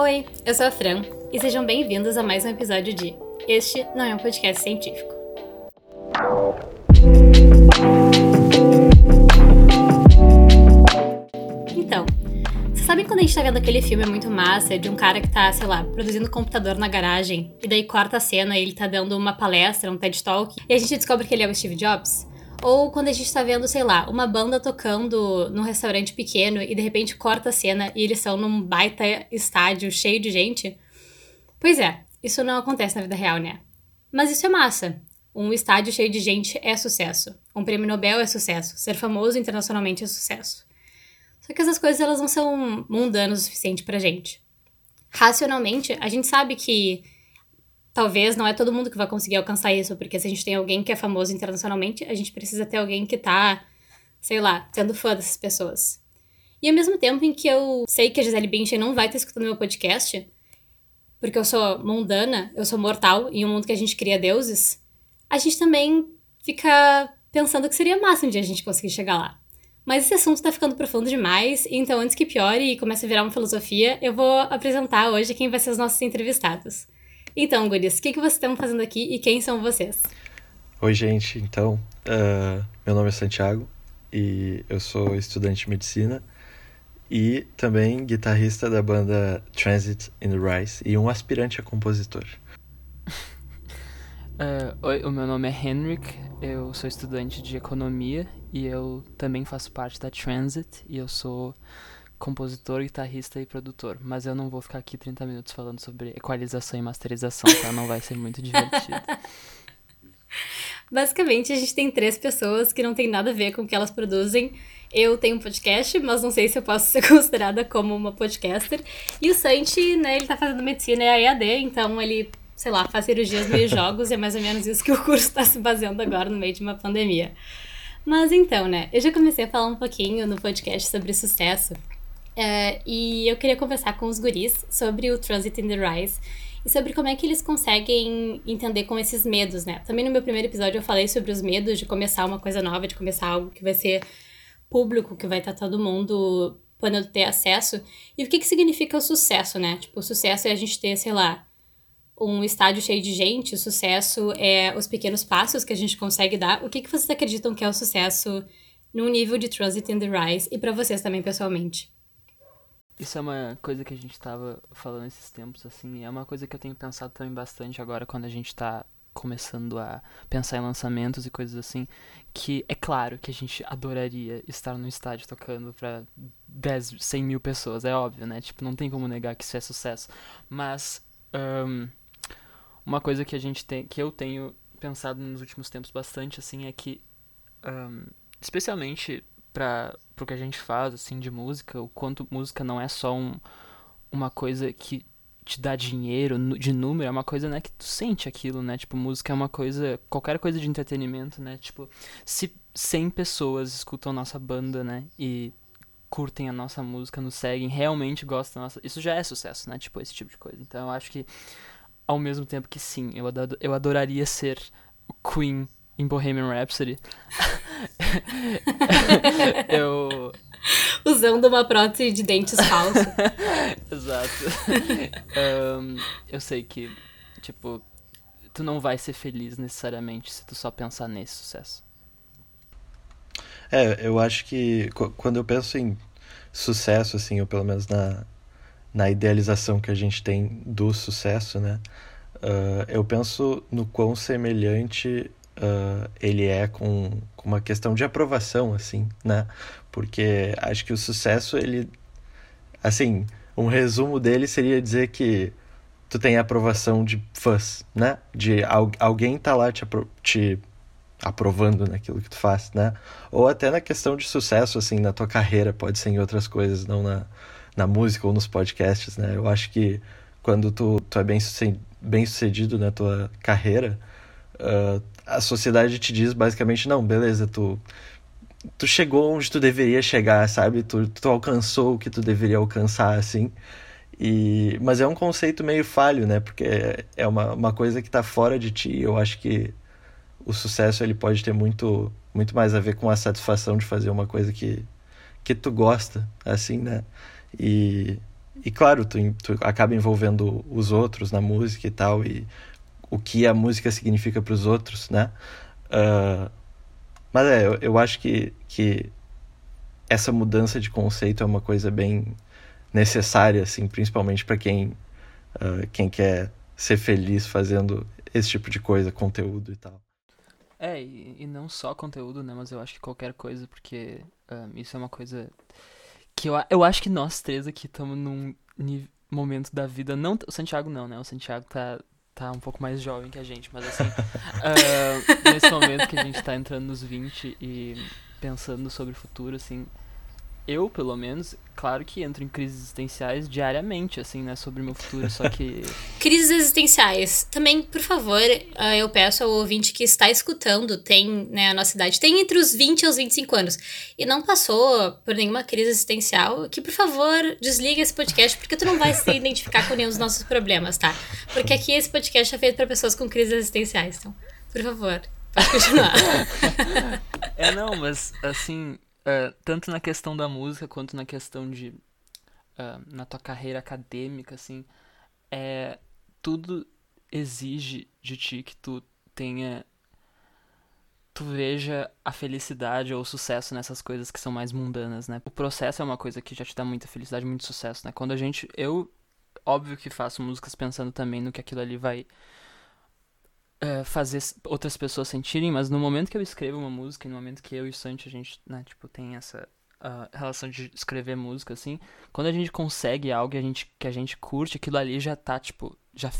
Oi, eu sou a Fran e sejam bem-vindos a mais um episódio de Este Não é um Podcast Científico. Então, vocês sabem quando a gente tá vendo aquele filme muito massa de um cara que tá, sei lá, produzindo computador na garagem e daí corta a cena e ele tá dando uma palestra, um TED Talk e a gente descobre que ele é o Steve Jobs? Ou quando a gente tá vendo, sei lá, uma banda tocando num restaurante pequeno e de repente corta a cena e eles são num baita estádio cheio de gente? Pois é, isso não acontece na vida real, né? Mas isso é massa. Um estádio cheio de gente é sucesso. Um prêmio Nobel é sucesso. Ser famoso internacionalmente é sucesso. Só que essas coisas elas não são mundanas o suficiente pra gente. Racionalmente, a gente sabe que talvez não é todo mundo que vai conseguir alcançar isso, porque se a gente tem alguém que é famoso internacionalmente, a gente precisa ter alguém que tá, sei lá, sendo fã dessas pessoas. E ao mesmo tempo em que eu sei que a Gisele Bündchen não vai estar escutando meu podcast, porque eu sou mundana, eu sou mortal, em um mundo que a gente cria deuses, a gente também fica pensando que seria massa um dia a gente conseguir chegar lá. Mas esse assunto tá ficando profundo demais, então antes que piore e comece a virar uma filosofia, eu vou apresentar hoje quem vai ser os nossos entrevistados. Então, guris, o que, que vocês estão fazendo aqui e quem são vocês? Oi, gente. Então, uh, meu nome é Santiago e eu sou estudante de medicina e também guitarrista da banda Transit in the Rise e um aspirante a compositor. Uh, oi, o meu nome é Henrik, eu sou estudante de economia e eu também faço parte da Transit e eu sou compositor, guitarrista e produtor. Mas eu não vou ficar aqui 30 minutos falando sobre equalização e masterização, tá? Não vai ser muito divertido. Basicamente, a gente tem três pessoas que não tem nada a ver com o que elas produzem. Eu tenho um podcast, mas não sei se eu posso ser considerada como uma podcaster. E o Santi, né, ele tá fazendo medicina e EAD, então ele sei lá, faz cirurgias meio jogos, e é mais ou menos isso que o curso está se baseando agora no meio de uma pandemia. Mas então, né, eu já comecei a falar um pouquinho no podcast sobre sucesso, é, e eu queria conversar com os guris sobre o Transit in the Rise e sobre como é que eles conseguem entender com esses medos, né? Também no meu primeiro episódio eu falei sobre os medos de começar uma coisa nova, de começar algo que vai ser público, que vai estar todo mundo podendo ter acesso. E o que que significa o sucesso, né? Tipo, o sucesso é a gente ter, sei lá, um estádio cheio de gente, o sucesso é os pequenos passos que a gente consegue dar. O que, que vocês acreditam que é o sucesso no nível de Transit in the Rise e para vocês também pessoalmente? Isso é uma coisa que a gente estava falando esses tempos, assim, é uma coisa que eu tenho pensado também bastante agora quando a gente está começando a pensar em lançamentos e coisas assim, que é claro que a gente adoraria estar no estádio tocando para 10, 100 mil pessoas, é óbvio, né? Tipo, não tem como negar que isso é sucesso. Mas um, uma coisa que a gente tem, que eu tenho pensado nos últimos tempos bastante, assim, é que, um, especialmente para o que a gente faz, assim, de música, o quanto música não é só um, uma coisa que te dá dinheiro de número, é uma coisa, né, que tu sente aquilo, né? Tipo, música é uma coisa, qualquer coisa de entretenimento, né? Tipo, se 100 pessoas escutam nossa banda, né, e curtem a nossa música, nos seguem, realmente gostam da nossa, isso já é sucesso, né? Tipo, esse tipo de coisa. Então, eu acho que ao mesmo tempo que sim, eu, ador eu adoraria ser Queen em Bohemian Rhapsody. eu. Usando uma prótese de dentes falsa. Exato. Um, eu sei que, tipo, tu não vai ser feliz necessariamente se tu só pensar nesse sucesso. É, eu acho que quando eu penso em sucesso, assim, ou pelo menos na, na idealização que a gente tem do sucesso, né? Uh, eu penso no quão semelhante uh, ele é com, com uma questão de aprovação, assim, né? Porque acho que o sucesso, ele... Assim, um resumo dele seria dizer que tu tem aprovação de fãs, né? De al alguém tá lá te, apro te aprovando naquilo que tu faz, né? Ou até na questão de sucesso, assim, na tua carreira, pode ser em outras coisas, não na, na música ou nos podcasts, né? Eu acho que quando tu, tu é bem, bem sucedido na tua carreira, uh, a sociedade te diz basicamente, não, beleza, tu, tu chegou onde tu deveria chegar, sabe? Tu, tu alcançou o que tu deveria alcançar, assim. E, mas é um conceito meio falho, né? Porque é uma, uma coisa que está fora de ti. Eu acho que o sucesso ele pode ter muito, muito mais a ver com a satisfação de fazer uma coisa que, que tu gosta, assim, né? E, e claro, tu, tu acaba envolvendo os outros na música e tal, e o que a música significa para os outros, né? Uh, mas é, eu, eu acho que, que essa mudança de conceito é uma coisa bem necessária, assim, principalmente para quem, uh, quem quer ser feliz fazendo esse tipo de coisa, conteúdo e tal. É, e, e não só conteúdo, né? Mas eu acho que qualquer coisa, porque um, isso é uma coisa que eu, eu acho que nós três aqui estamos num momento da vida. Não, o Santiago não, né? O Santiago tá, tá um pouco mais jovem que a gente, mas assim, uh, nesse momento que a gente tá entrando nos 20 e pensando sobre o futuro, assim, eu, pelo menos, claro que entro em crises existenciais diariamente, assim, né, sobre o meu futuro, só que... crises existenciais. Também, por favor, ah, eu peço ao ouvinte que está escutando, tem, né, a nossa idade, tem entre os 20 e os 25 anos, e não passou por nenhuma crise existencial, que, por favor, desliga esse podcast, porque tu não vai se identificar com nenhum dos nossos problemas, tá? Porque aqui esse podcast é feito para pessoas com crises existenciais, então, por favor, pode continuar. é, não, mas, assim, uh, tanto na questão da música quanto na questão de uh, na tua carreira acadêmica assim é tudo exige de ti que tu tenha tu veja a felicidade ou o sucesso nessas coisas que são mais mundanas, né? O processo é uma coisa que já te dá muita felicidade, muito sucesso, né? Quando a gente eu óbvio que faço músicas pensando também no que aquilo ali vai uh, fazer outras pessoas sentirem, mas no momento que eu escrevo uma música, no momento que eu e o Santi, a gente, né, tipo, tem essa uh, relação de escrever música, assim, quando a gente consegue algo que a gente, que a gente curte, aquilo ali já tá, tipo, já,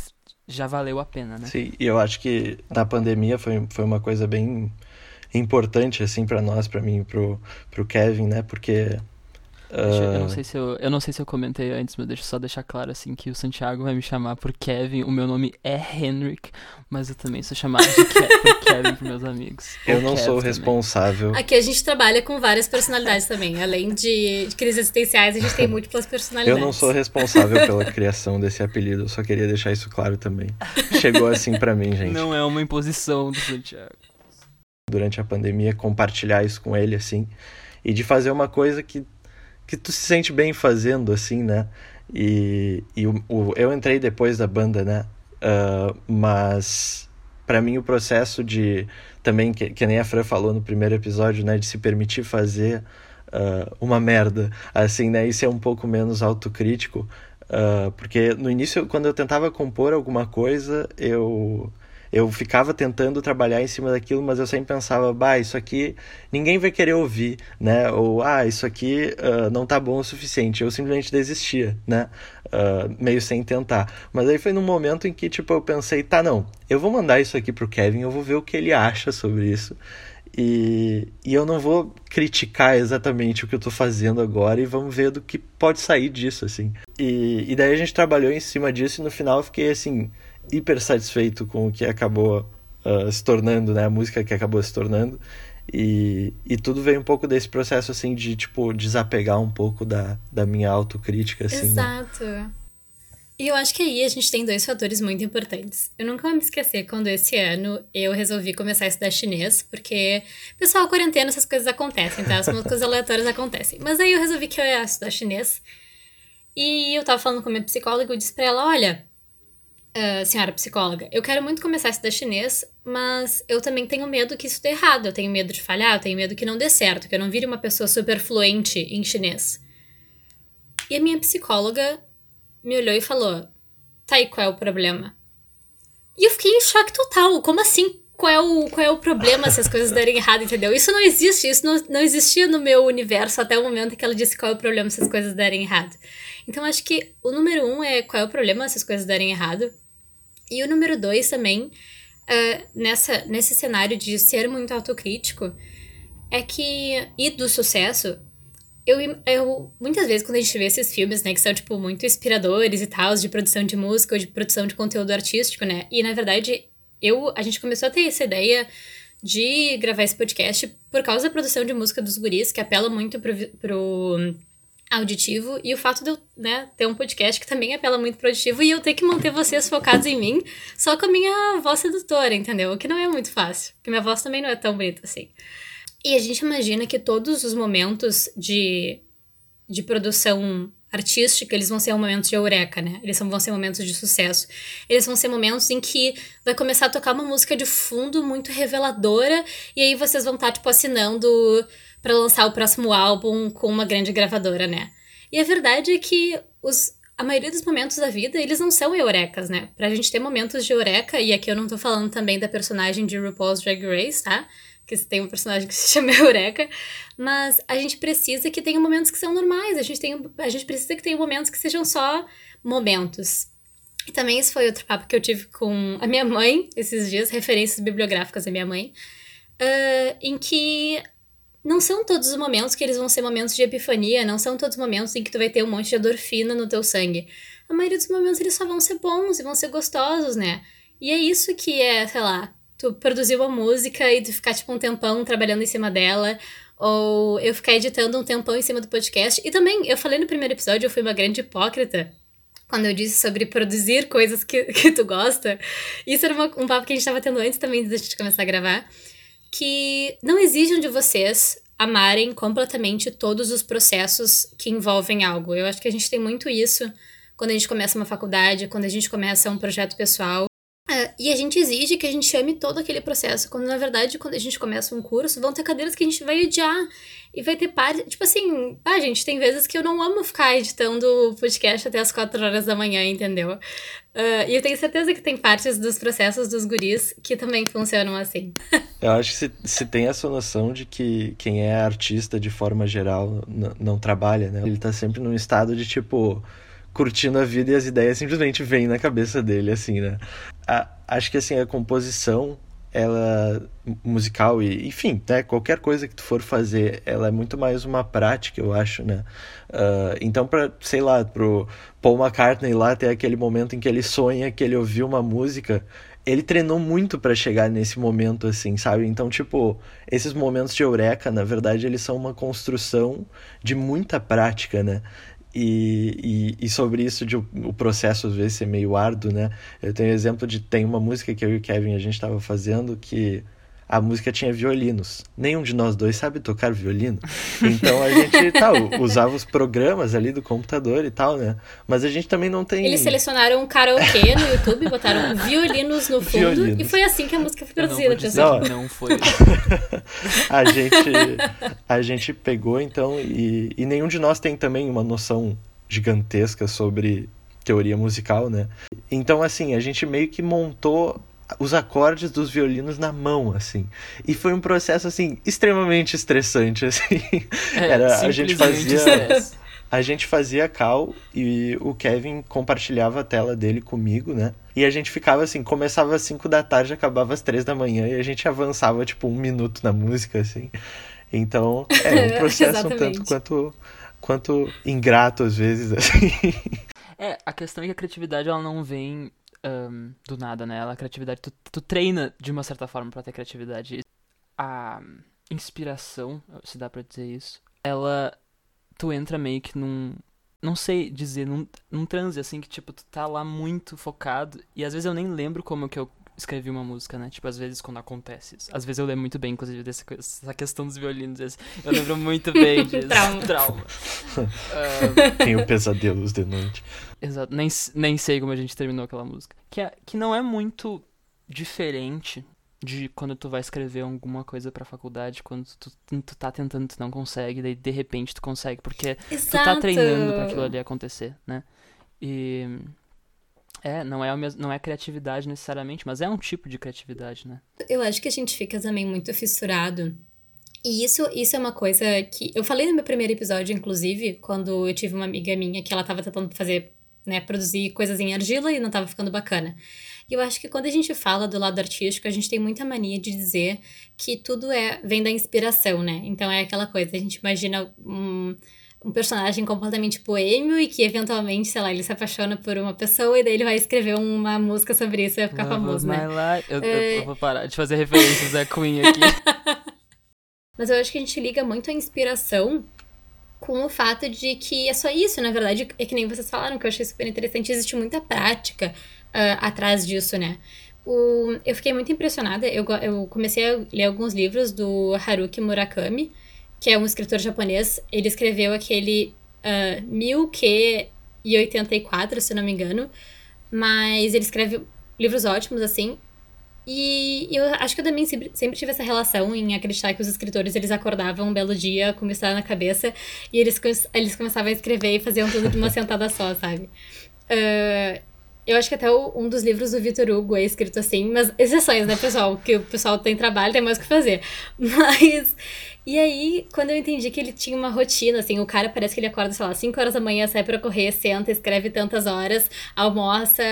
já valeu a pena, né? Sim, e eu acho que na pandemia foi, foi uma coisa bem importante, assim, para nós, para mim pro, pro Kevin, né, porque eu, não ah. sei se eu, eu não sei se eu comentei antes, mas deixa eu só deixar claro assim que o Santiago vai me chamar por Kevin. O meu nome é Henrik, mas eu também sou chamado de Ke por Kevin por meus amigos. Eu não sou responsável. Aqui a gente trabalha com várias personalidades também. Além de, de crises existenciais, a gente tem múltiplas personalidades. Eu não sou responsável pela criação desse apelido, eu só queria deixar isso claro também. Chegou assim para mim, gente. Não é uma imposição do Santiago. Durante a pandemia, compartilhar isso com ele assim e de fazer uma coisa que que tu se sente bem fazendo, assim, né? E, e o, o eu entrei depois da banda, né? Uh, mas para mim o processo de também que, que nem a Fran falou no primeiro episódio, né, de se permitir fazer uh, uma merda, assim, né, e ser um pouco menos autocrítico, uh, porque no início quando eu tentava compor alguma coisa, eu eu ficava tentando trabalhar em cima daquilo, mas eu sempre pensava, bah, isso aqui ninguém vai querer ouvir, né? Ou, ah, isso aqui uh, não tá bom o suficiente. Eu simplesmente desistia, né? Uh, meio sem tentar. Mas aí foi num momento em que, tipo, eu pensei, tá, não, eu vou mandar isso aqui pro Kevin, eu vou ver o que ele acha sobre isso. E, e eu não vou criticar exatamente o que eu tô fazendo agora e vamos ver do que pode sair disso, assim. E, e daí a gente trabalhou em cima disso e no final eu fiquei assim hiper satisfeito com o que acabou uh, se tornando, né? A música que acabou se tornando. E, e tudo veio um pouco desse processo, assim, de, tipo, desapegar um pouco da, da minha autocrítica, assim. Né? Exato. Né? E eu acho que aí a gente tem dois fatores muito importantes. Eu nunca vou me esquecer quando esse ano eu resolvi começar a estudar chinês, porque, pessoal, quarentena, essas coisas acontecem, tá? As coisas aleatórias acontecem. Mas aí eu resolvi que eu ia estudar chinês. E eu tava falando com a minha psicóloga e disse pra ela: olha, uh, senhora psicóloga, eu quero muito começar a estudar chinês, mas eu também tenho medo que isso dê errado. Eu tenho medo de falhar, eu tenho medo que não dê certo, que eu não vire uma pessoa super fluente em chinês. E a minha psicóloga me olhou e falou: Tá, e qual é o problema? E eu fiquei em choque total. Como assim? Qual é o, qual é o problema se as coisas derem errado, entendeu? Isso não existe, isso não, não existia no meu universo até o momento que ela disse qual é o problema se as coisas derem errado. Então acho que o número um é qual é o problema se as coisas derem errado. E o número dois também, uh, nessa, nesse cenário de ser muito autocrítico, é que. E do sucesso, eu, eu, muitas vezes, quando a gente vê esses filmes, né, que são, tipo, muito inspiradores e tal, de produção de música ou de produção de conteúdo artístico, né, e na verdade, eu, a gente começou a ter essa ideia de gravar esse podcast por causa da produção de música dos guris, que apela muito pro, pro auditivo e o fato de eu né, ter um podcast que também apela muito pro auditivo e eu ter que manter vocês focados em mim só com a minha voz sedutora, entendeu? O que não é muito fácil, porque minha voz também não é tão bonita assim. E a gente imagina que todos os momentos de de produção artística, eles vão ser momentos de eureka, né? Eles vão ser momentos de sucesso. Eles vão ser momentos em que vai começar a tocar uma música de fundo muito reveladora e aí vocês vão estar, tipo, assinando para lançar o próximo álbum com uma grande gravadora, né? E a verdade é que os, a maioria dos momentos da vida, eles não são eurecas, né? Pra gente ter momentos de eureka, e aqui eu não tô falando também da personagem de RuPaul's Drag Race, tá? Que tem um personagem que se chama Eureka, mas a gente precisa que tenha momentos que são normais, a gente, tem, a gente precisa que tenha momentos que sejam só momentos. E também esse foi outro papo que eu tive com a minha mãe esses dias, referências bibliográficas da minha mãe, uh, em que não são todos os momentos que eles vão ser momentos de epifania, não são todos os momentos em que tu vai ter um monte de endorfina no teu sangue. A maioria dos momentos eles só vão ser bons e vão ser gostosos, né? E é isso que é, sei lá, tu produzir uma música e tu ficar tipo um tempão trabalhando em cima dela, ou eu ficar editando um tempão em cima do podcast. E também, eu falei no primeiro episódio, eu fui uma grande hipócrita, quando eu disse sobre produzir coisas que, que tu gosta. Isso era uma, um papo que a gente tava tendo antes também de a gente começar a gravar que não exijam de vocês amarem completamente todos os processos que envolvem algo. Eu acho que a gente tem muito isso quando a gente começa uma faculdade, quando a gente começa um projeto pessoal. E a gente exige que a gente ame todo aquele processo, quando na verdade, quando a gente começa um curso, vão ter cadeiras que a gente vai odiar. E vai ter parte. Tipo assim, ah, gente, tem vezes que eu não amo ficar editando podcast até as 4 horas da manhã, entendeu? Uh, e eu tenho certeza que tem partes dos processos dos guris que também funcionam assim. eu acho que se, se tem essa noção de que quem é artista de forma geral não trabalha, né? Ele tá sempre num estado de tipo curtindo a vida e as ideias simplesmente vêm na cabeça dele, assim, né? A, acho que, assim, a composição ela musical e enfim né? Qualquer coisa que tu for fazer ela é muito mais uma prática eu acho né? Uh, então para sei lá pro Paul McCartney lá ter aquele momento em que ele sonha que ele ouviu uma música ele treinou muito para chegar nesse momento assim sabe? Então tipo esses momentos de eureka na verdade eles são uma construção de muita prática né e, e, e, sobre isso de o, processo às vezes ser meio árduo, né? Eu tenho exemplo de tem uma música que eu e o Kevin a gente estava fazendo que a música tinha violinos. Nenhum de nós dois sabe tocar violino. Então a gente tal, usava os programas ali do computador e tal, né? Mas a gente também não tem. Eles selecionaram um karaokê no YouTube, botaram violinos no fundo violinos. e foi assim que a música foi produzida, pessoal. Não, não foi. a gente a gente pegou então e, e nenhum de nós tem também uma noção gigantesca sobre teoria musical, né? Então assim, a gente meio que montou os acordes dos violinos na mão, assim. E foi um processo, assim, extremamente estressante, assim. É, Era, a gente fazia... A gente fazia cal e o Kevin compartilhava a tela dele comigo, né? E a gente ficava assim, começava às 5 da tarde, acabava às 3 da manhã e a gente avançava, tipo, um minuto na música, assim. Então, é um processo um tanto quanto, quanto ingrato às vezes, assim. É, a questão é que a criatividade ela não vem um, do nada, né? A criatividade, tu, tu treina de uma certa forma para ter criatividade. A inspiração, se dá pra dizer isso, ela. Tu entra meio que num. Não sei dizer, num, num transe, assim, que tipo, tu tá lá muito focado. E às vezes eu nem lembro como que eu escrevi uma música, né? Tipo, às vezes quando acontece isso. Às vezes eu lembro muito bem, inclusive, dessa, dessa questão dos violinos. Eu lembro muito bem disso. Trauma. Trauma. um... Tenho pesadelos de noite. Exato. Nem, nem sei como a gente terminou aquela música. Que, é, que não é muito diferente de quando tu vai escrever alguma coisa pra faculdade, quando tu, tu tá tentando, tu não consegue, daí de repente tu consegue, porque Exato. tu tá treinando para aquilo ali acontecer, né? E é, não é, mesmo, não é criatividade necessariamente, mas é um tipo de criatividade, né? Eu acho que a gente fica também muito fissurado. E isso, isso é uma coisa que. Eu falei no meu primeiro episódio, inclusive, quando eu tive uma amiga minha que ela tava tentando fazer, né, produzir coisas em argila e não tava ficando bacana. E eu acho que quando a gente fala do lado artístico, a gente tem muita mania de dizer que tudo é vem da inspiração, né? Então é aquela coisa, a gente imagina um um personagem completamente boêmio e que eventualmente, sei lá, ele se apaixona por uma pessoa e daí ele vai escrever uma música sobre isso e vai ficar Love famoso, né? Eu, é... eu, vou parar de fazer referências a Queen aqui. Mas eu acho que a gente liga muito a inspiração com o fato de que é só isso, na verdade, é que nem vocês falaram, que eu achei super interessante, existe muita prática uh, atrás disso, né? O, eu fiquei muito impressionada, eu, eu comecei a ler alguns livros do Haruki Murakami, que é um escritor japonês, ele escreveu aquele uh, 1084, se não me engano. Mas ele escreve livros ótimos, assim. E eu acho que eu também sempre, sempre, tive essa relação em acreditar que os escritores eles acordavam um belo dia com uma história na cabeça e eles, eles começavam a escrever e faziam tudo de uma sentada só, sabe? Uh, eu acho que até o, um dos livros do Vitor Hugo é escrito assim, mas exceções, né, pessoal? Que o pessoal tem trabalho, tem mais o que fazer. Mas. E aí, quando eu entendi que ele tinha uma rotina, assim, o cara parece que ele acorda, sei lá, 5 horas da manhã, sai pra correr, senta, escreve tantas horas, almoça,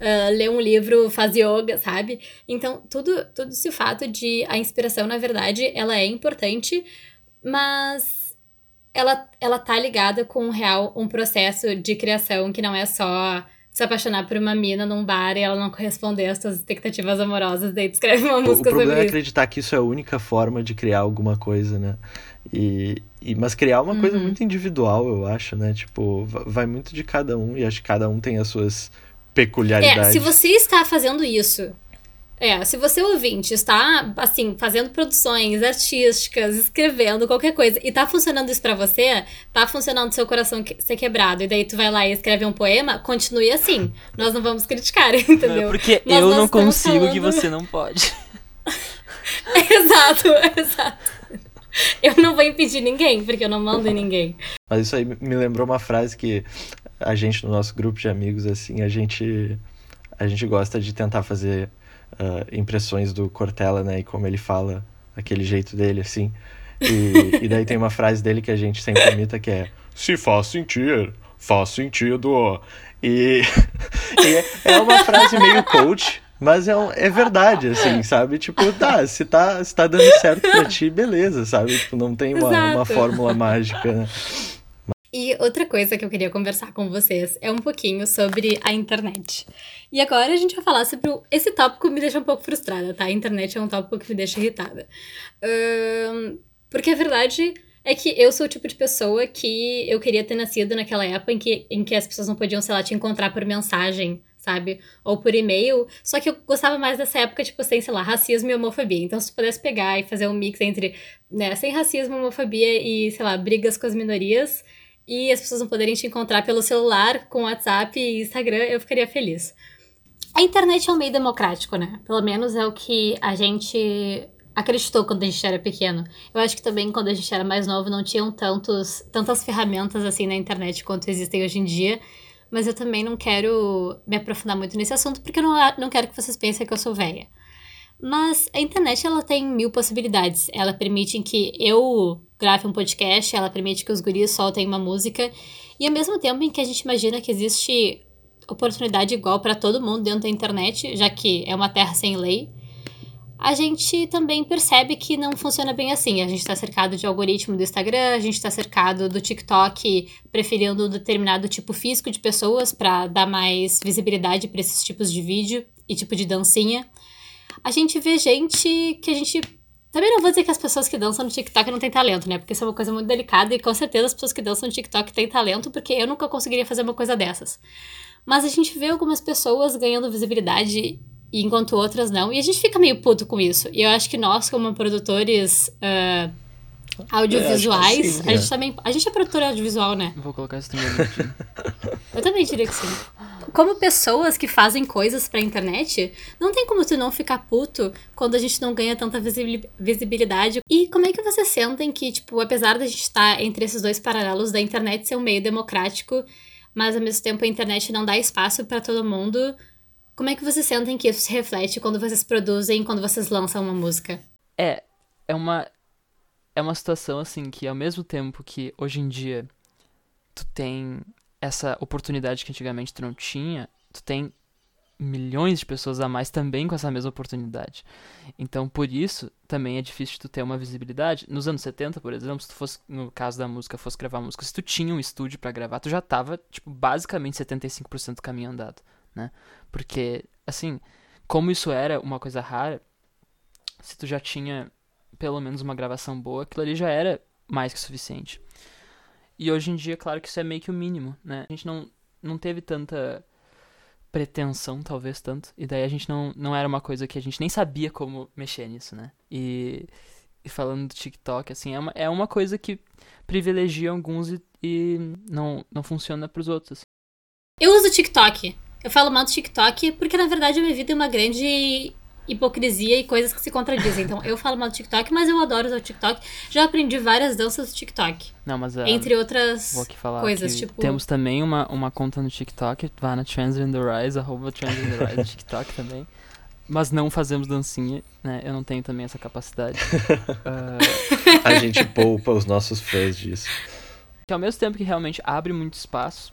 uh, lê um livro, faz yoga, sabe? Então, tudo, todo esse fato de a inspiração, na verdade, ela é importante, mas ela, ela tá ligada com um real, um processo de criação que não é só se apaixonar por uma mina num bar e ela não corresponder às suas expectativas amorosas, daí tu escreve uma música O problema sobre é acreditar que isso é a única forma de criar alguma coisa, né? E, e mas criar uma uhum. coisa muito individual, eu acho, né? Tipo, vai muito de cada um e acho que cada um tem as suas peculiaridades. É, se você está fazendo isso é, se você ouvinte está, assim, fazendo produções artísticas, escrevendo qualquer coisa, e tá funcionando isso para você, tá funcionando seu coração que, ser quebrado, e daí tu vai lá e escreve um poema, continue assim. Nós não vamos criticar, entendeu? É porque Mas eu não consigo falando... que você não pode. exato, exato. Eu não vou impedir ninguém, porque eu não mando em ninguém. Mas isso aí me lembrou uma frase que a gente, no nosso grupo de amigos, assim, a gente, a gente gosta de tentar fazer uh, impressões do Cortella, né? E como ele fala, aquele jeito dele, assim. E, e daí tem uma frase dele que a gente sempre imita que é Se faz sentir, faz sentido. E, e é uma frase meio coach, mas é, é verdade, assim, sabe? Tipo, tá, se tá, se tá dando certo pra ti, beleza, sabe? Tipo, não tem uma, uma fórmula mágica, né? E outra coisa que eu queria conversar com vocês é um pouquinho sobre a internet. E agora a gente vai falar sobre. O... Esse tópico me deixa um pouco frustrada, tá? A internet é um tópico que me deixa irritada. Um, porque a verdade é que eu sou o tipo de pessoa que eu queria ter nascido naquela época em que, em que as pessoas não podiam, sei lá, te encontrar por mensagem, sabe? Ou por e-mail. Só que eu gostava mais dessa época, tipo, sem, sei lá, racismo e homofobia. Então, se tu pudesse pegar e fazer um mix entre, né, sem racismo, homofobia e, sei lá, brigas com as minorias e as pessoas não poderem te encontrar pelo celular, com WhatsApp e Instagram, eu ficaria feliz. A internet é um meio democrático, né? Pelo menos é o que a gente acreditou quando a gente era pequeno. Eu acho que também quando a gente era mais novo não tinham tantos, tantas ferramentas assim na internet quanto existem hoje em dia. Mas eu também não quero me aprofundar muito nesse assunto porque eu não, não quero que vocês pensem que eu sou velha. Mas a internet ela tem mil possibilidades. Ela permite que eu grave um podcast, ela permite que os guris soltem uma música. E ao mesmo tempo em que a gente imagina que existe oportunidade igual para todo mundo dentro da internet, já que é uma terra sem lei, a gente também percebe que não funciona bem assim. A gente está cercado de algoritmo do Instagram, a gente está cercado do TikTok preferindo um determinado tipo físico de pessoas para dar mais visibilidade para esses tipos de vídeo e tipo de dancinha. A gente vê gente que a gente também não vou dizer que as pessoas que dançam no TikTok não têm talento, né? Porque isso é uma coisa muito delicada e com certeza as pessoas que dançam no TikTok têm talento, porque eu nunca conseguiria fazer uma coisa dessas. Mas a gente vê algumas pessoas ganhando visibilidade enquanto outras não, e a gente fica meio puto com isso. E eu acho que nós, como produtores uh, audiovisuais, sim, a gente é. também. A gente é produtor audiovisual, né? Vou colocar isso também. eu também diria que sim como pessoas que fazem coisas pra internet, não tem como tu não ficar puto quando a gente não ganha tanta visibilidade. E como é que vocês sentem que, tipo, apesar da gente estar entre esses dois paralelos da internet ser um meio democrático, mas ao mesmo tempo a internet não dá espaço para todo mundo, como é que vocês sentem que isso se reflete quando vocês produzem, quando vocês lançam uma música? É, é uma é uma situação assim que ao mesmo tempo que hoje em dia tu tem essa oportunidade que antigamente tu não tinha, tu tem milhões de pessoas a mais também com essa mesma oportunidade. Então, por isso, também é difícil tu ter uma visibilidade. Nos anos 70, por exemplo, se tu fosse, no caso da música, fosse gravar música, se tu tinha um estúdio para gravar, tu já tava, tipo, basicamente 75% do caminho andado, né? Porque, assim, como isso era uma coisa rara, se tu já tinha pelo menos uma gravação boa, aquilo ali já era mais que suficiente. E hoje em dia, claro que isso é meio que o mínimo, né? A gente não, não teve tanta pretensão, talvez tanto. E daí a gente não, não era uma coisa que a gente nem sabia como mexer nisso, né? E, e falando do TikTok, assim, é uma, é uma coisa que privilegia alguns e, e não, não funciona pros outros. Eu uso TikTok. Eu falo mal do TikTok porque, na verdade, a minha vida é uma grande hipocrisia e coisas que se contradizem. Então, eu falo mal do TikTok, mas eu adoro usar o TikTok. Já aprendi várias danças do TikTok. Não, mas uh, Entre outras vou aqui falar coisas, que tipo... Temos também uma, uma conta no TikTok, vá na Trends in the Rise, arroba Trends in the Rise no TikTok também. Mas não fazemos dancinha, né? Eu não tenho também essa capacidade. uh... A gente poupa os nossos fãs disso. Que ao mesmo tempo que realmente abre muito espaço,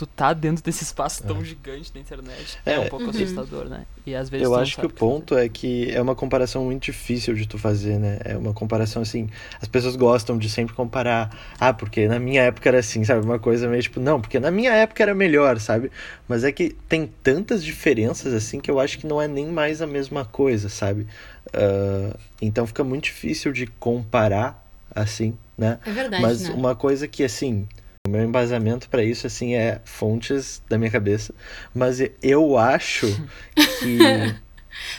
tu tá dentro desse espaço tão é. gigante da internet. É, é um pouco uhum. assustador, né? E às vezes Eu acho que o ponto é que é uma comparação muito difícil de tu fazer, né? É uma comparação assim, as pessoas gostam de sempre comparar, ah, porque na minha época era assim, sabe? Uma coisa meio tipo, não, porque na minha época era melhor, sabe? Mas é que tem tantas diferenças assim que eu acho que não é nem mais a mesma coisa, sabe? Uh, então fica muito difícil de comparar assim, né? É verdade, Mas né? uma coisa que assim, meu embasamento para isso, assim, é fontes da minha cabeça. Mas eu acho que.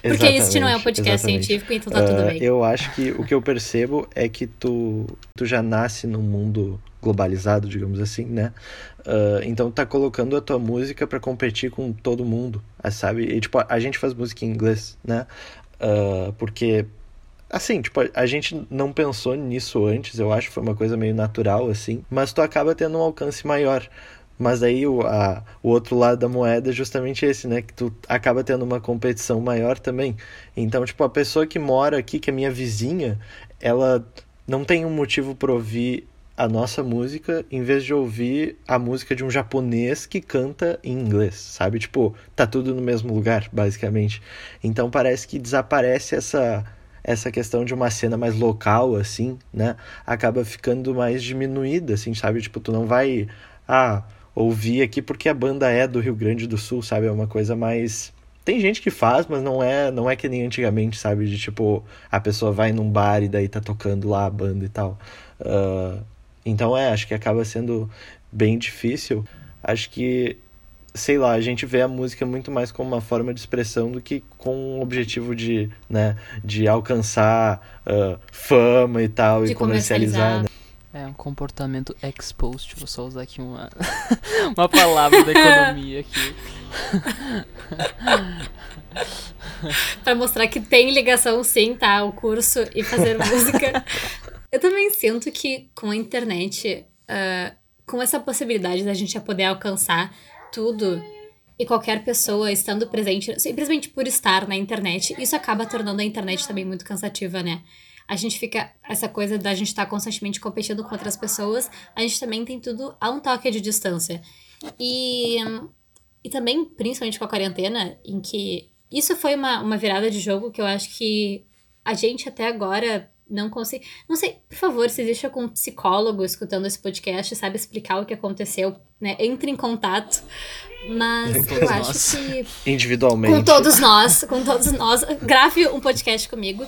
Porque isso não é um podcast exatamente. científico, então tá tudo bem. Eu acho que o que eu percebo é que tu, tu já nasce num mundo globalizado, digamos assim, né? Uh, então tá colocando a tua música para competir com todo mundo, sabe? E tipo, a gente faz música em inglês, né? Uh, porque Assim, tipo, a gente não pensou nisso antes, eu acho foi uma coisa meio natural, assim, mas tu acaba tendo um alcance maior. Mas aí o, a, o outro lado da moeda é justamente esse, né? Que tu acaba tendo uma competição maior também. Então, tipo, a pessoa que mora aqui, que é minha vizinha, ela não tem um motivo para ouvir a nossa música em vez de ouvir a música de um japonês que canta em inglês, sabe? Tipo, tá tudo no mesmo lugar, basicamente. Então parece que desaparece essa essa questão de uma cena mais local, assim, né? Acaba ficando mais diminuída, assim, sabe? Tipo, tu não vai, ah, ouvir aqui porque a banda é do Rio Grande do Sul, sabe? É uma coisa mais. Tem gente que faz, mas não é, não é que nem antigamente, sabe? De tipo, a pessoa vai num bar e daí tá tocando lá a banda e tal. Uh, então é, acho que acaba sendo bem difícil. Acho que sei lá, a gente vê a música muito mais como uma forma de expressão do que com o objetivo de, né, de alcançar uh, fama e tal, de e comercializar. Né? É um comportamento exposed, vou só usar aqui uma, uma palavra da economia aqui. pra mostrar que tem ligação sim, tá? O curso e fazer música. Eu também sinto que com a internet, uh, com essa possibilidade da gente poder alcançar tudo e qualquer pessoa estando presente, simplesmente por estar na internet, isso acaba tornando a internet também muito cansativa, né? A gente fica. Essa coisa da gente estar tá constantemente competindo com outras pessoas, a gente também tem tudo a um toque de distância. E, e também, principalmente com a quarentena, em que. Isso foi uma, uma virada de jogo que eu acho que a gente até agora não consigo. Não sei, por favor, se existe algum psicólogo escutando esse podcast, sabe explicar o que aconteceu, né? Entre em contato. Mas eu acho nós. que. Individualmente. Com todos nós, com todos nós. Grave um podcast comigo.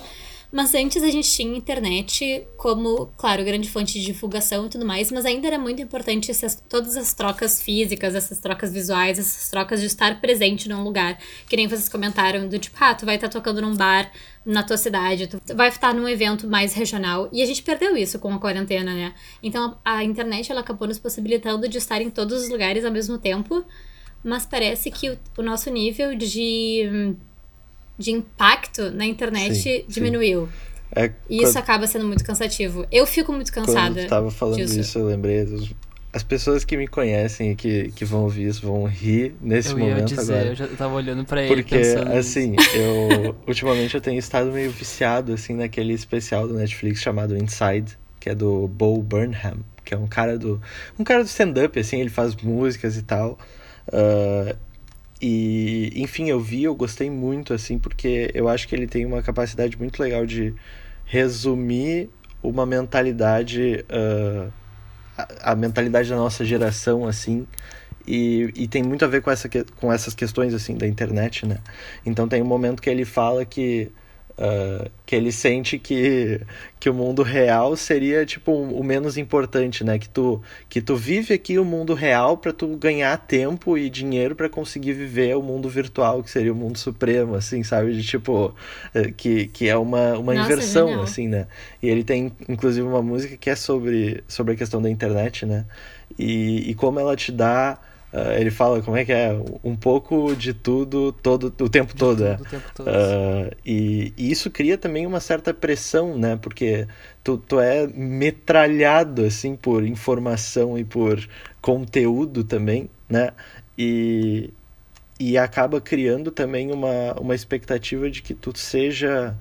Mas antes a gente tinha internet como, claro, grande fonte de divulgação e tudo mais, mas ainda era muito importante essas, todas as trocas físicas, essas trocas visuais, essas trocas de estar presente num lugar. Que nem vocês comentaram, do tipo, ah, tu vai estar tá tocando num bar na tua cidade, tu vai estar num evento mais regional. E a gente perdeu isso com a quarentena, né? Então a internet ela acabou nos possibilitando de estar em todos os lugares ao mesmo tempo, mas parece que o, o nosso nível de de impacto na internet sim, diminuiu. Sim. É, e isso acaba sendo muito cansativo. Eu fico muito cansada. Quando eu tava falando disso. isso, eu lembrei dos, as pessoas que me conhecem e que, que vão ouvir isso vão rir nesse eu momento dizer, agora. Eu já tava olhando para ele Porque, assim, eu ultimamente eu tenho estado meio viciado assim naquele especial do Netflix chamado Inside, que é do Bo Burnham, que é um cara do um cara do stand up assim, ele faz músicas e tal. Uh, e, enfim, eu vi, eu gostei muito, assim, porque eu acho que ele tem uma capacidade muito legal de resumir uma mentalidade, uh, a, a, mentalidade da nossa geração, assim, e, e tem muito a ver com, essa, com essas questões, assim, da internet, né? Então tem um momento que ele fala que Uh, que ele sente que, que o mundo real seria tipo o menos importante, né? Que tu, que tu vive aqui o mundo real para tu ganhar tempo e dinheiro para conseguir viver o mundo virtual, que seria o mundo supremo, assim, sabe? De tipo, eh, que, que é uma, uma Nossa, inversão, genial. assim, né? E ele tem inclusive uma música que é sobre, sobre a questão da internet, né? E, e como ela te dá. Uh, ele fala como é que é um pouco de tudo todo o tempo todo é Do tempo todo. Uh, e, e isso cria também uma certa pressão, né? Porque tu, tu é metralhado, assim, por informação e por conteúdo também, né? E, e acaba criando também uma, uma expectativa de que tu seja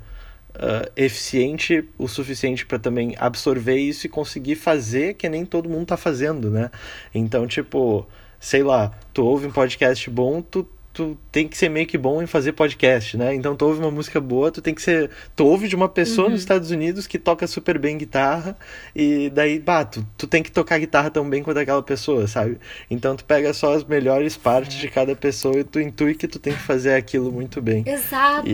uh, eficiente o suficiente para também absorver isso e conseguir fazer que nem todo mundo tá fazendo, né? Então, tipo, sei lá, tu ouve um podcast bom, tu tu tem que ser meio que bom em fazer podcast, né? Então tu ouve uma música boa, tu tem que ser. Tu ouve de uma pessoa Uhum. nos Estados Unidos que toca super bem guitarra, e daí, bah, tu, tu tem que tocar guitarra tão bem quanto aquela pessoa, sabe? Então tu pega só as melhores partes de cada pessoa e tu intui que tu tem que fazer aquilo muito bem. Exato!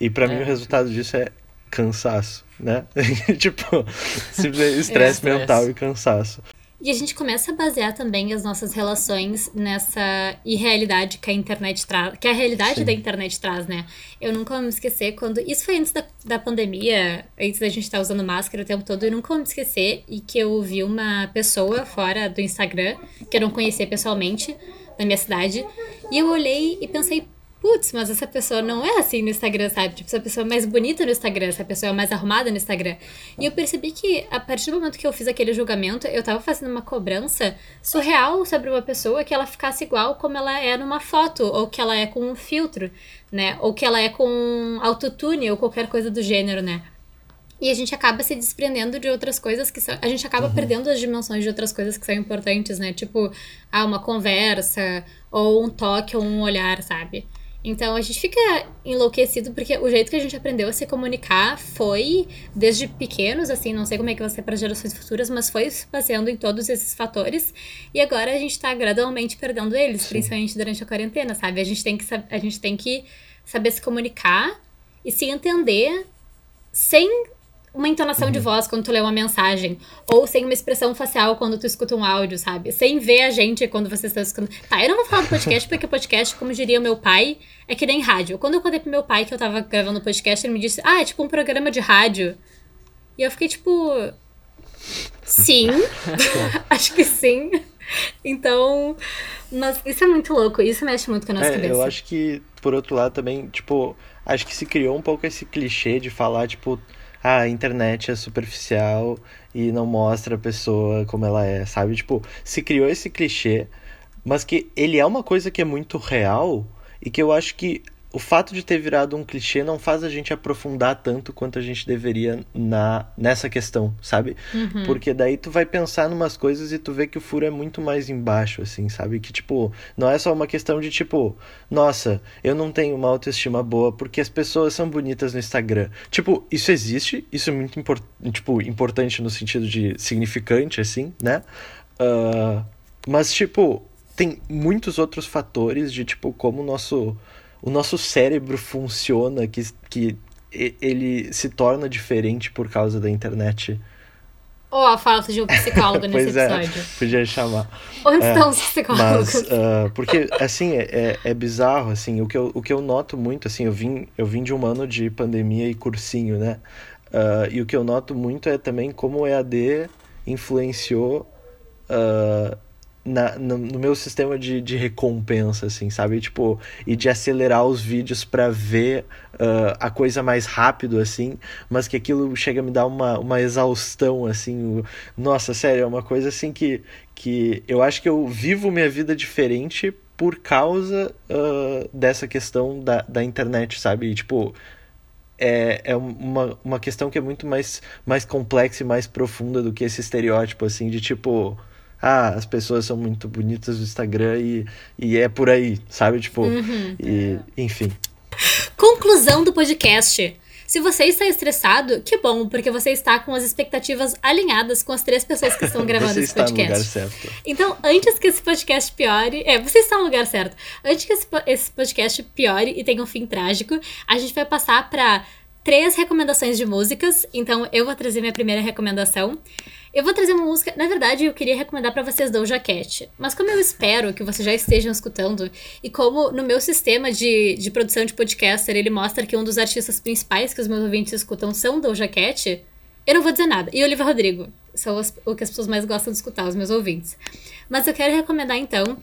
E pra mim É. o resultado disso é cansaço, né? tipo, simplesmente estresse estresse. mental e cansaço. E a gente começa a basear também as nossas relações nessa irrealidade que a internet traz, que a realidade Sim. da internet traz, né? Eu nunca vou me esquecer quando. Isso foi antes da, da pandemia, antes da gente estar usando máscara o tempo todo, eu nunca vou me esquecer e que eu vi uma pessoa fora do Instagram, que eu não conhecia pessoalmente, na minha cidade, e eu olhei e pensei. Putz, mas essa pessoa não é assim no Instagram, sabe? Tipo, essa pessoa é mais bonita no Instagram, essa pessoa é mais arrumada no Instagram. E eu percebi que, a partir do momento que eu fiz aquele julgamento, eu tava fazendo uma cobrança surreal sobre uma pessoa que ela ficasse igual como ela é numa foto, ou que ela é com um filtro, né? Ou que ela é com autotune, ou qualquer coisa do gênero, né? E a gente acaba se desprendendo de outras coisas que são. A gente acaba perdendo as dimensões de outras coisas que são importantes, né? Tipo, ah, uma conversa, ou um toque, ou um olhar, sabe? Então a gente fica enlouquecido porque o jeito que a gente aprendeu a se comunicar foi desde pequenos, assim, não sei como é que vai ser para gerações futuras, mas foi se baseando em todos esses fatores. E agora a gente tá gradualmente perdendo eles, Sim. principalmente durante a quarentena, sabe? A gente tem que, a gente tem que saber se comunicar e se entender sem uma entonação de voz quando tu lê uma mensagem, ou sem uma expressão facial quando tu escuta um áudio, sabe? Sem ver a gente quando você está escutando. Tá, eu não vou falar do podcast porque podcast, como diria o meu pai, é que nem rádio. Quando eu contei pro meu pai que eu tava gravando podcast, ele me disse: "Ah, é tipo um programa de rádio". E eu fiquei tipo, sim. Acho que sim. Então, mas isso é muito louco, isso mexe muito com a nossa É, cabeça. eu acho que, por outro lado, também, tipo, acho que se criou um pouco esse clichê de falar, tipo, ah, a internet é superficial e não mostra a pessoa como ela é, sabe? Tipo, se criou esse clichê, mas que ele é uma coisa que é muito real e que eu acho que o fato de ter virado um clichê não faz a gente aprofundar tanto quanto a gente deveria na, nessa questão, sabe? Uhum. Porque daí tu vai pensar numas coisas e tu vê que o furo é muito mais embaixo, assim, sabe? Que, tipo, não é só uma questão de, tipo, nossa, eu não tenho uma autoestima boa porque as pessoas são bonitas no Instagram. Tipo, isso existe, isso é muito tipo, importante no sentido de significante, assim, né? Ah, mas, tipo, tem muitos outros fatores de, tipo, como o nosso, o nosso cérebro funciona, que, que ele se torna diferente por causa da internet. Ou a falta de um psicólogo nesse é, episódio. podia chamar. Onde É, estão os psicólogos? Mas, ah, porque, assim, é, é é bizarro, assim, o que, eu, o que eu noto muito, assim, eu vim, eu vim de um ano de pandemia e cursinho, né? Ah, e o que eu noto muito é também como o EAD influenciou ah, na, no, no meu sistema de, de recompensa, assim, sabe? Tipo, e de acelerar os vídeos pra ver ah, a coisa mais rápido, assim, mas que aquilo chega a me dar uma, uma exaustão, assim. o- Nossa, sério, é uma coisa assim que, que eu acho que eu vivo minha vida diferente por causa ah, dessa questão da, da internet, sabe? E, tipo, é, é uma, uma questão que é muito mais, mais complexa e mais profunda do que esse estereótipo, assim, de tipo, ah, as pessoas são muito bonitas no Instagram e, e é por aí, sabe? Tipo, Uhum. e, enfim. Conclusão do podcast. Se você está estressado, que bom, porque você está com as expectativas alinhadas com as três pessoas que estão gravando esse podcast. lugar certo. Então, antes que esse podcast piore, é, você está no lugar certo. Antes que esse, esse podcast piore e tenha um fim trágico, a gente vai passar para três recomendações de músicas. Então eu vou trazer minha primeira recomendação. Eu vou trazer uma música. Na verdade, eu queria recomendar para vocês Doja Cat. Mas como eu espero que vocês já estejam escutando, e como no meu sistema de, de produção de podcaster ele mostra que um dos artistas principais que os meus ouvintes escutam são Doja Cat, eu não vou dizer nada. E Olivia Rodrigo. São o que as pessoas mais gostam de escutar, os meus ouvintes. Mas eu quero recomendar então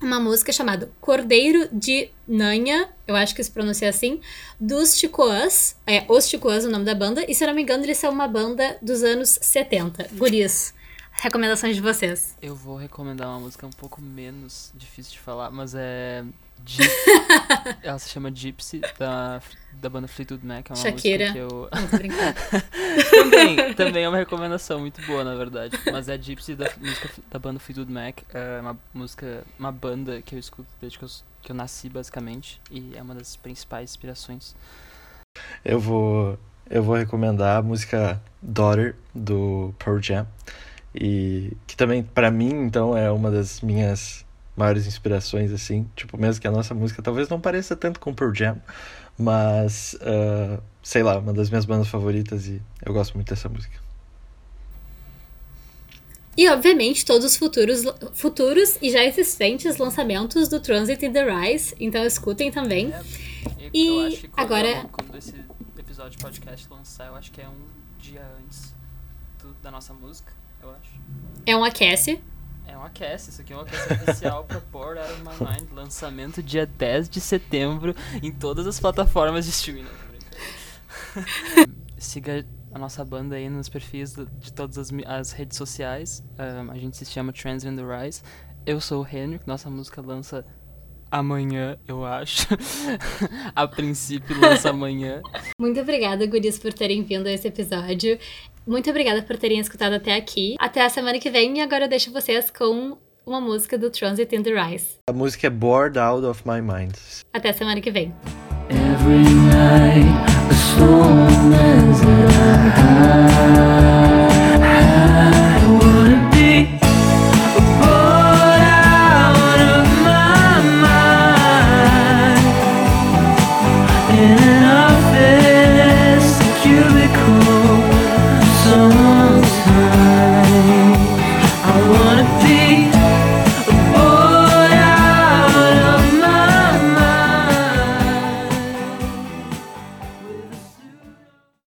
uma música chamada Cordeiro de Nanha, eu acho que se pronuncia assim, dos Chicoãs. É, Os Chicoãs o nome da banda. E se eu não me engano, eles são uma banda dos anos 70. Guris, recomendações de vocês. Eu vou recomendar uma música um pouco menos difícil de falar, mas é ela se chama Gypsy, da, da banda Fleetwood Mac. É uma Shakira. música que eu... Não, tô brincando. também, também é uma recomendação muito boa, na verdade. Mas é Gypsy, da, música da banda Fleetwood Mac. É uma música, uma banda que eu escuto desde que eu, que eu nasci, basicamente. E é uma das principais inspirações. Eu vou, eu vou recomendar a música Daughter, do Pearl Jam. E que também, para mim, então, é uma das minhas maiores inspirações, assim. Tipo, mesmo que a nossa música talvez não pareça tanto com Pearl Jam, mas, uh, sei lá, uma das minhas bandas favoritas e eu gosto muito dessa música. E, obviamente, todos os futuros, futuros e já existentes lançamentos do Transit in the Rise, então escutem também. É, eu, e eu acho que quando, agora... quando esse episódio de podcast lançar, eu acho que é um dia antes do, da nossa música, eu acho. É um aquece. É um aquece, isso aqui é um aquece oficial pra Pour Out of My Mind. Lançamento dia 10 de setembro em todas as plataformas de streaming. Siga a nossa banda aí nos perfis de todas as, as redes sociais. Um, a gente se chama Trends in the Rise. Eu sou o Henry, nossa música lança amanhã, eu acho. a princípio lança amanhã. Muito obrigada, guris, por terem vindo a esse episódio. Muito obrigada por terem escutado até aqui. Até a semana que vem e agora eu deixo vocês com uma música do Transit in the Rise. A música é Bored Out of My Mind. Até a semana que vem. Every night a storm is